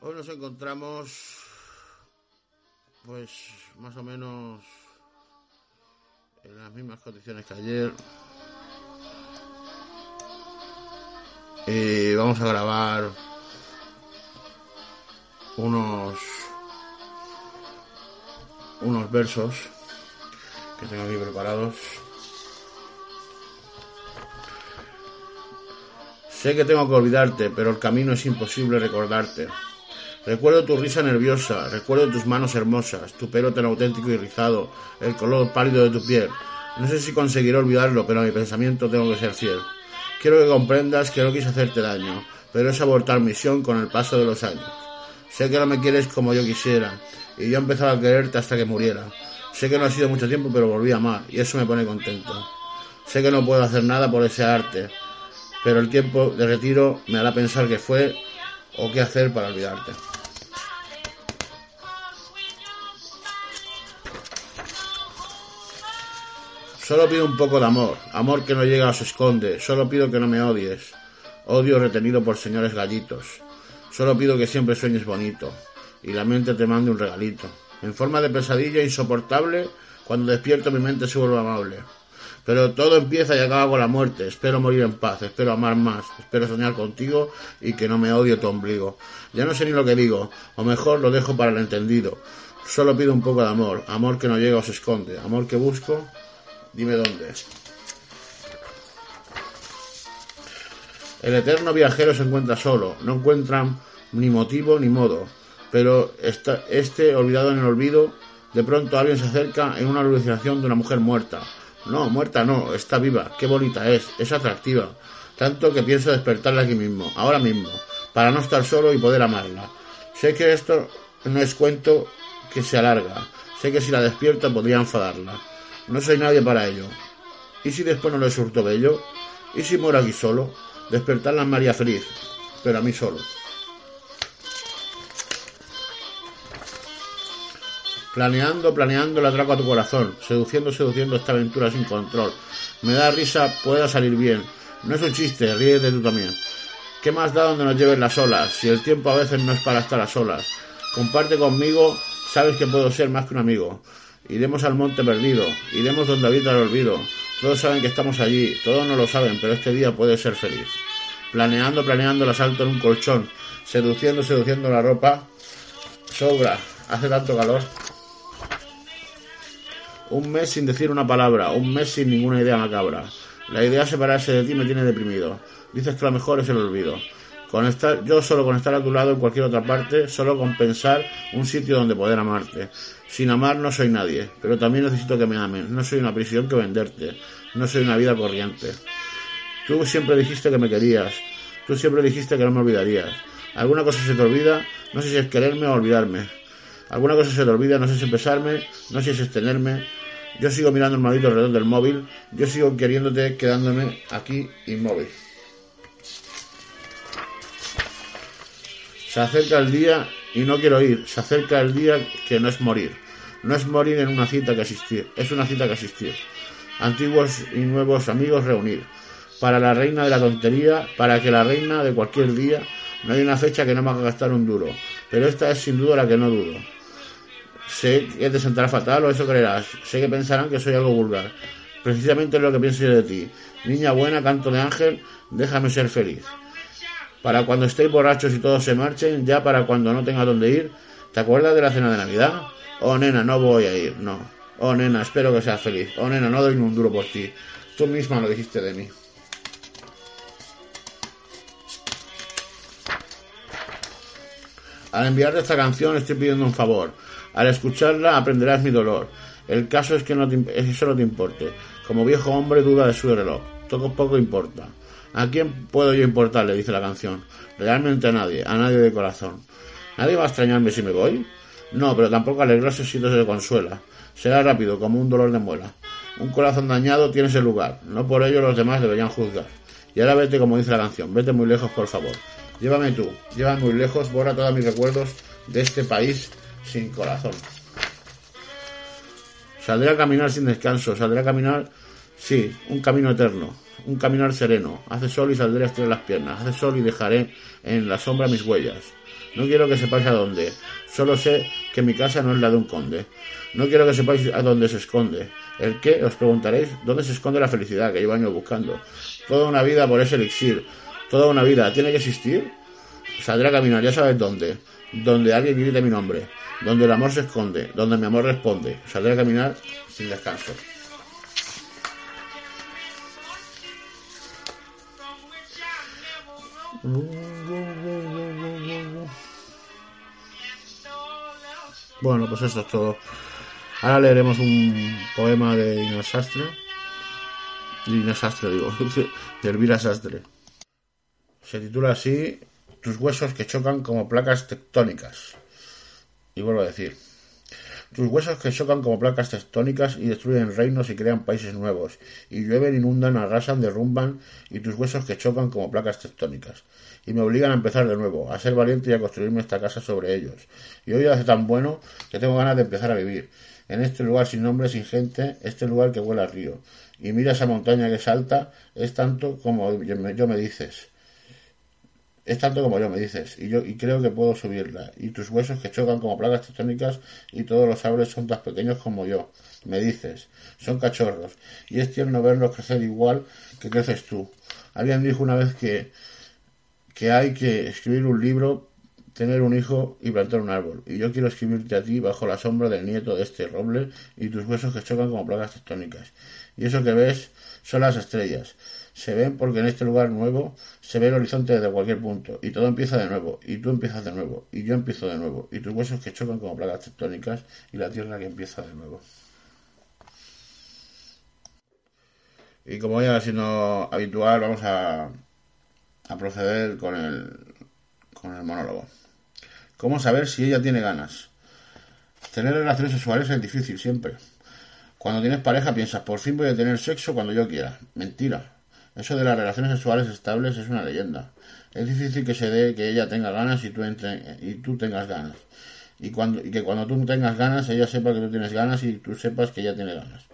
Hoy nos encontramos, pues, más o menos en las mismas condiciones que ayer. Y vamos a grabar unos unos versos que tengo aquí preparados. Sé que tengo que olvidarte, pero el camino es imposible recordarte. Recuerdo tu risa nerviosa, recuerdo tus manos hermosas, tu pelo tan auténtico y rizado, el color pálido de tu piel. No sé si conseguiré olvidarlo, pero a mi pensamiento tengo que ser fiel. Quiero que comprendas que no quise hacerte daño, pero es abortar misión con el paso de los años. Sé que no me quieres como yo quisiera, y yo he empezado a quererte hasta que muriera. Sé que no ha sido mucho tiempo, pero volví a amar, y eso me pone contento. Sé que no puedo hacer nada por ese arte, pero el tiempo de retiro me hará pensar qué fue o qué hacer para olvidarte. Solo pido un poco de amor, amor que no llega o se esconde, solo pido que no me odies, odio retenido por señores gallitos, solo pido que siempre sueñes bonito y la mente te mande un regalito, en forma de pesadilla insoportable, cuando despierto mi mente se vuelve amable. Pero todo empieza y acaba con la muerte. Espero morir en paz, espero amar más, espero soñar contigo y que no me odie tu ombligo. Ya no sé ni lo que digo, o mejor lo dejo para el entendido. Solo pido un poco de amor, amor que no llega o se esconde, amor que busco, dime dónde. El eterno viajero se encuentra solo, no encuentran ni motivo ni modo, pero está, este, olvidado en el olvido, de pronto alguien se acerca en una alucinación de una mujer muerta. No, muerta no, está viva, qué bonita es, es atractiva. Tanto que pienso despertarla aquí mismo, ahora mismo, para no estar solo y poder amarla. Sé que esto no es cuento que se alarga, sé que si la despierto podría enfadarla. No soy nadie para ello. ¿Y si después no le surto bello? ¿Y si muero aquí solo? Despertarla en María feliz, pero a mí solo. Planeando, planeando el atraco a tu corazón, seduciendo, seduciendo esta aventura sin control. Me da risa, pueda salir bien. No es un chiste, ríete tú también. ¿Qué más da donde nos lleven las olas? Si el tiempo a veces no es para estar a solas. Comparte conmigo, sabes que puedo ser más que un amigo. Iremos al monte perdido, iremos donde habita el olvido. Todos saben que estamos allí, todos no lo saben, pero este día puede ser feliz. Planeando, planeando el asalto en un colchón, seduciendo, seduciendo la ropa. Sobra, hace tanto calor. Un mes sin decir una palabra, un mes sin ninguna idea macabra. La idea de separarse de ti me tiene deprimido. Dices que lo mejor es el olvido. Con estar, yo solo con estar a tu lado en cualquier otra parte, solo con pensar un sitio donde poder amarte. Sin amar no soy nadie, pero también necesito que me amen. No soy una prisión que venderte. No soy una vida corriente. Tú siempre dijiste que me querías. Tú siempre dijiste que no me olvidarías. Alguna cosa se te olvida, no sé si es quererme o olvidarme. Alguna cosa se te olvida, no sé si es besarme, no sé si es tenerme. Yo sigo mirando el maldito alrededor del móvil, yo sigo queriéndote quedándome aquí inmóvil. Se acerca el día y no quiero ir, se acerca el día que no es morir. No es morir en una cita que asistir, es una cita que asistir. Antiguos y nuevos amigos reunir. Para la reina de la tontería, para que la reina de cualquier día, no hay una fecha que no me haga gastar un duro. Pero esta es sin duda la que no dudo. Sé que te sentará fatal o eso creerás. Sé que pensarán que soy algo vulgar. Precisamente es lo que pienso yo de ti. Niña buena, canto de ángel, déjame ser feliz. Para cuando estéis borrachos y todos se marchen, ya para cuando no tenga dónde ir, ¿te acuerdas de la cena de Navidad? Oh, nena, no voy a ir, no. Oh, nena, espero que seas feliz. Oh, nena, no doy ni un duro por ti. Tú misma lo dijiste de mí. Al enviarte esta canción estoy pidiendo un favor. Al escucharla aprenderás mi dolor. El caso es que no te, eso no te importe. Como viejo hombre duda de su reloj. Todo poco importa. ¿A quién puedo yo importarle? dice la canción. Realmente a nadie, a nadie de corazón. ¿Nadie va a extrañarme si me voy? No, pero tampoco alegrarse si no se consuela. Será rápido, como un dolor de muela. Un corazón dañado tiene ese lugar. No por ello los demás deberían juzgar. Y ahora vete como dice la canción. Vete muy lejos, por favor. Llévame tú. Llévame muy lejos. Borra todos mis recuerdos de este país sin corazón. Saldré a caminar sin descanso. Saldré a caminar, sí, un camino eterno. Un caminar sereno. Hace sol y saldré a estirar las piernas. Hace sol y dejaré en la sombra mis huellas. No quiero que sepáis a dónde. Solo sé que mi casa no es la de un conde. No quiero que sepáis a dónde se esconde. ¿El qué? Os preguntaréis. ¿Dónde se esconde la felicidad que llevo años buscando? Toda una vida por ese elixir. Toda una vida. ¿Tiene que existir? Saldré a caminar, ya sabes dónde. Donde alguien grite mi nombre. Donde el amor se esconde. Donde mi amor responde. Saldré a caminar sin descanso. Bueno, pues eso es todo. Ahora leeremos un poema de Inés Sastre. Inés Sastre, digo. De Elvira Sastre. Se titula así Tus huesos que chocan como placas tectónicas. Y vuelvo a decir. Tus huesos que chocan como placas tectónicas y destruyen reinos y crean países nuevos. Y llueven, inundan, arrasan, derrumban. Y tus huesos que chocan como placas tectónicas y me obligan a empezar de nuevo, a ser valiente y a construirme esta casa sobre ellos. Y hoy hace tan bueno que tengo ganas de empezar a vivir. En este lugar sin nombre, sin gente, este lugar que huele al río. Y mira esa montaña que salta, es tanto como yo me dices. Es tanto como yo me dices, y yo y creo que puedo subirla. Y tus huesos que chocan como placas tectónicas y todos los árboles son tan pequeños como yo. Me dices, son cachorros. Y es tierno verlos crecer igual que creces tú. Alguien dijo una vez que que hay que escribir un libro, tener un hijo y plantar un árbol. Y yo quiero escribirte a ti bajo la sombra del nieto de este roble y tus huesos que chocan como placas tectónicas. Y eso que ves son las estrellas. Se ven porque en este lugar nuevo se ve el horizonte desde cualquier punto. Y todo empieza de nuevo. Y tú empiezas de nuevo. Y yo empiezo de nuevo. Y tus huesos que chocan como placas tectónicas y la tierra que empieza de nuevo. Y como ya siendo habitual, vamos a a proceder con el, con el monólogo. ¿Cómo saber si ella tiene ganas? Tener relaciones sexuales es difícil siempre. Cuando tienes pareja piensas, por fin voy a tener sexo cuando yo quiera. Mentira. Eso de las relaciones sexuales estables es una leyenda. Es difícil que se dé que ella tenga ganas y tú, entre, y tú tengas ganas. Y, cuando, y que cuando tú tengas ganas, ella sepa que tú tienes ganas y tú sepas que ella tiene ganas.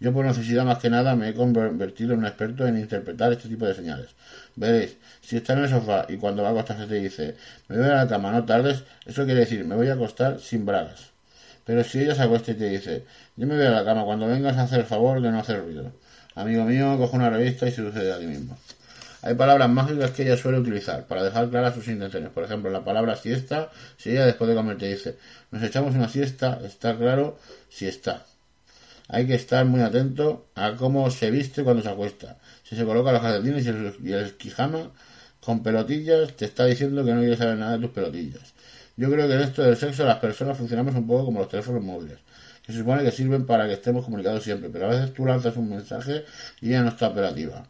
Yo por necesidad más que nada me he convertido en un experto en interpretar este tipo de señales. Veréis, si está en el sofá y cuando va a acostarse te dice, me voy a la cama, no tardes, eso quiere decir, me voy a acostar sin bragas. Pero si ella se acuesta y te dice, yo me voy a la cama cuando vengas a hacer el favor de no hacer ruido. Amigo mío, coge una revista y se sucede a ti mismo. Hay palabras mágicas que ella suele utilizar para dejar claras sus intenciones. Por ejemplo, la palabra siesta, si ella después de comer te dice, nos echamos una siesta, está claro si está. Hay que estar muy atento a cómo se viste cuando se acuesta. Si se coloca los calcetines y el, quijama con pelotillas, te está diciendo que no quiere saber nada de tus pelotillas. Yo creo que en esto del sexo las personas funcionamos un poco como los teléfonos móviles, se supone que sirven para que estemos comunicados siempre, pero a veces tú lanzas un mensaje y ella no está operativa.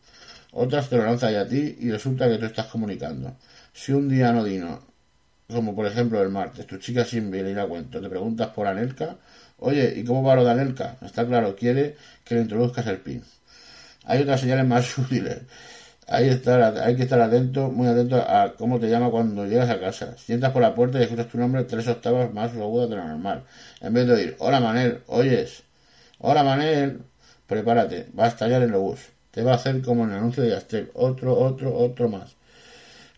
Otras te lo lanzan ya a ti y resulta que tú estás comunicando. Si un día no dino, como por ejemplo el martes, tu chica sin venir a cuento, te preguntas por Anelka, Oye, ¿y cómo va lo de Anelka? Está claro, quiere que le introduzcas el PIN. Hay otras señales más útiles. Hay, hay que estar atento, muy atento a cómo te llama cuando llegas a casa. Si entras por la puerta y escuchas tu nombre tres octavas más agudas de lo normal. En vez de oír, hola Manel, oyes, hola Manel, prepárate, va a estallar el bus. Te va a hacer como en el anuncio de Yastel, otro, otro, otro más.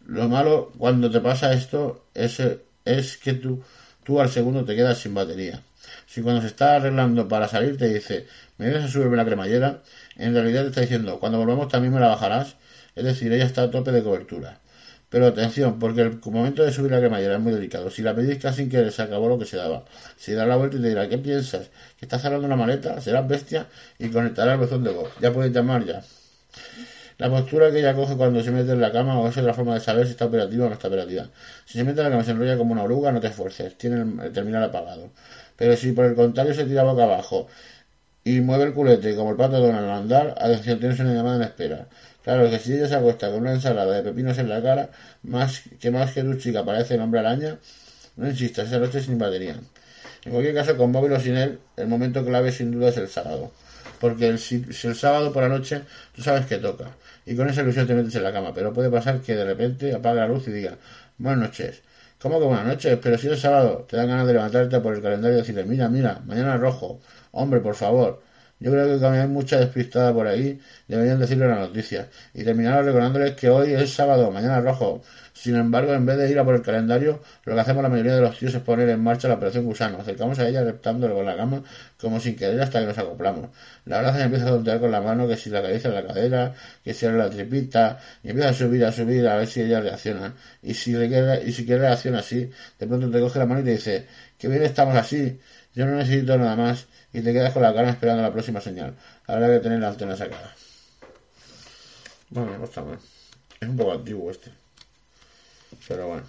Lo malo cuando te pasa esto es, es que tú, tú al segundo te quedas sin batería. Si cuando se está arreglando para salir te dice, ¿me vienes a subirme la cremallera? En realidad te está diciendo, cuando volvamos también me la bajarás. Es decir, ella está a tope de cobertura. Pero atención, porque el momento de subir la cremallera es muy delicado. Si la pedís casi que se acabó lo que se daba. Si da la vuelta y te dirá, ¿qué piensas? ¿Que estás cerrando una maleta? ¿Serás bestia? Y conectará el buzón de voz. Ya puedes llamar ya. La postura que ella coge cuando se mete en la cama o es otra forma de saber si está operativa o no está operativa. Si se mete en la cama se enrolla como una oruga, no te esfuerces, tiene el terminal apagado. Pero si por el contrario se tira boca abajo y mueve el culete como el pato de al andar, atención, tienes una llamada en espera. Claro que si ella se acuesta con una ensalada de pepinos en la cara, más que más que tu chica parece el hombre araña, no insistas, esa noche sin batería. En cualquier caso, con móvil o sin él, el momento clave sin duda es el sábado. Porque el, si, el sábado por la noche tú sabes que toca. Y con esa ilusión te metes en la cama. Pero puede pasar que de repente apague la luz y diga, buenas noches. ¿Cómo que buenas noches? Pero si es sábado, te dan ganas de levantarte por el calendario y decirle, mira, mira, mañana rojo. Hombre, por favor. Yo creo que hay mucha despistada por ahí, deberían decirlo en las noticias. Y terminar recordándoles que hoy es sábado, mañana rojo. Sin embargo, en vez de ir a por el calendario, lo que hacemos la mayoría de los tíos es poner en marcha la operación gusano. Acercamos a ella reptándole con la cama como sin querer hasta que nos acoplamos. La verdad se empieza a tontear con la mano que si la acaricia en la cadera, que si la tripita, y empieza a subir, a subir, a ver si ella reacciona. Y si, quiere, y si quiere reacciona así, de pronto te coge la mano y te dice, que bien estamos así, yo no necesito nada más y te quedas con la cara esperando la próxima señal. Habrá que tener la antena sacada. Bueno, no está. Es un poco antiguo este. Pero bueno.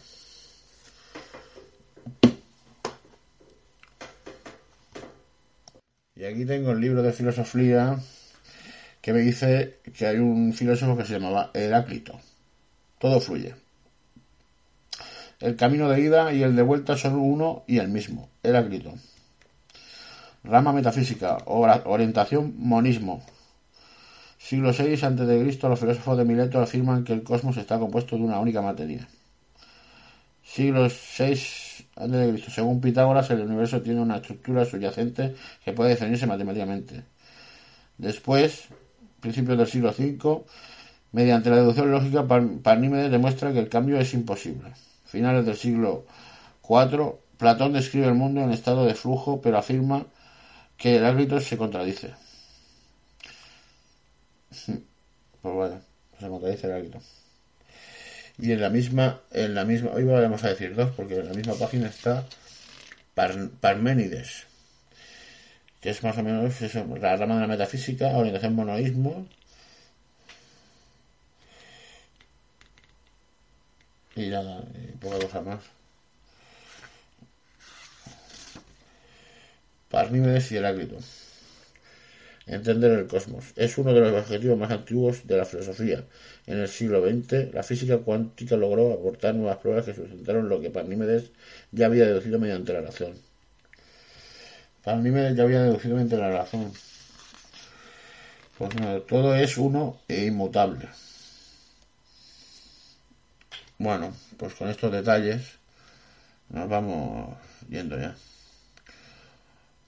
Y aquí tengo el libro de filosofía que me dice que hay un filósofo que se llamaba Heráclito. Todo fluye. El camino de ida y el de vuelta son uno y el mismo. Heráclito. Rama metafísica, orientación monismo. Siglo VI a.C., los filósofos de Mileto afirman que el cosmos está compuesto de una única materia. Siglo VI a.C., según Pitágoras, el universo tiene una estructura subyacente que puede definirse matemáticamente. Después, principios del siglo V, mediante la deducción lógica, Parnímedes demuestra que el cambio es imposible. Finales del siglo IV, Platón describe el mundo en estado de flujo, pero afirma que el árbitro se contradice. Pues bueno, se contradice el árbitro. Y en la misma, en la misma, hoy vamos a decir dos, porque en la misma página está Parménides, que es más o menos eso, la rama de la metafísica, orientación monoísmo. Y nada, y poca cosa más. Parnímedes y Heráclito. Entender el cosmos. Es uno de los objetivos más antiguos de la filosofía. En el siglo XX, la física cuántica logró aportar nuevas pruebas que sustentaron lo que Parnímedes ya había deducido mediante la razón. Parnímedes ya había deducido mediante la razón. Pues todo es uno e inmutable. Bueno, pues con estos detalles nos vamos yendo ya.